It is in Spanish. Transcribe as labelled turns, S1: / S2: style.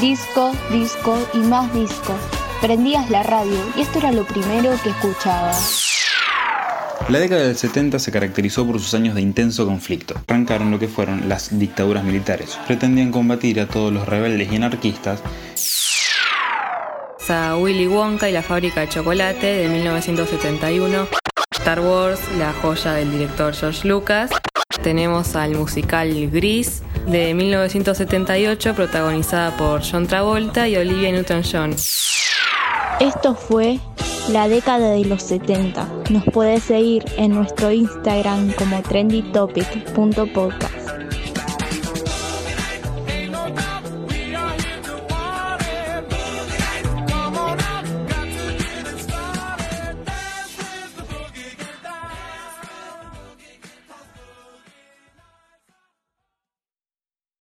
S1: Disco, disco y más disco. Prendías la radio y esto era lo primero que escuchabas.
S2: La década del 70 se caracterizó por sus años de intenso conflicto. Arrancaron lo que fueron las dictaduras militares. Pretendían combatir a todos los rebeldes y anarquistas.
S3: A Willy Wonka y la fábrica de chocolate de 1971. Star Wars, la joya del director George Lucas. Tenemos al musical Gris de 1978 protagonizada por John Travolta y Olivia Newton-John.
S1: Esto fue la década de los 70. Nos puedes seguir en nuestro Instagram como trendytopic.podcast.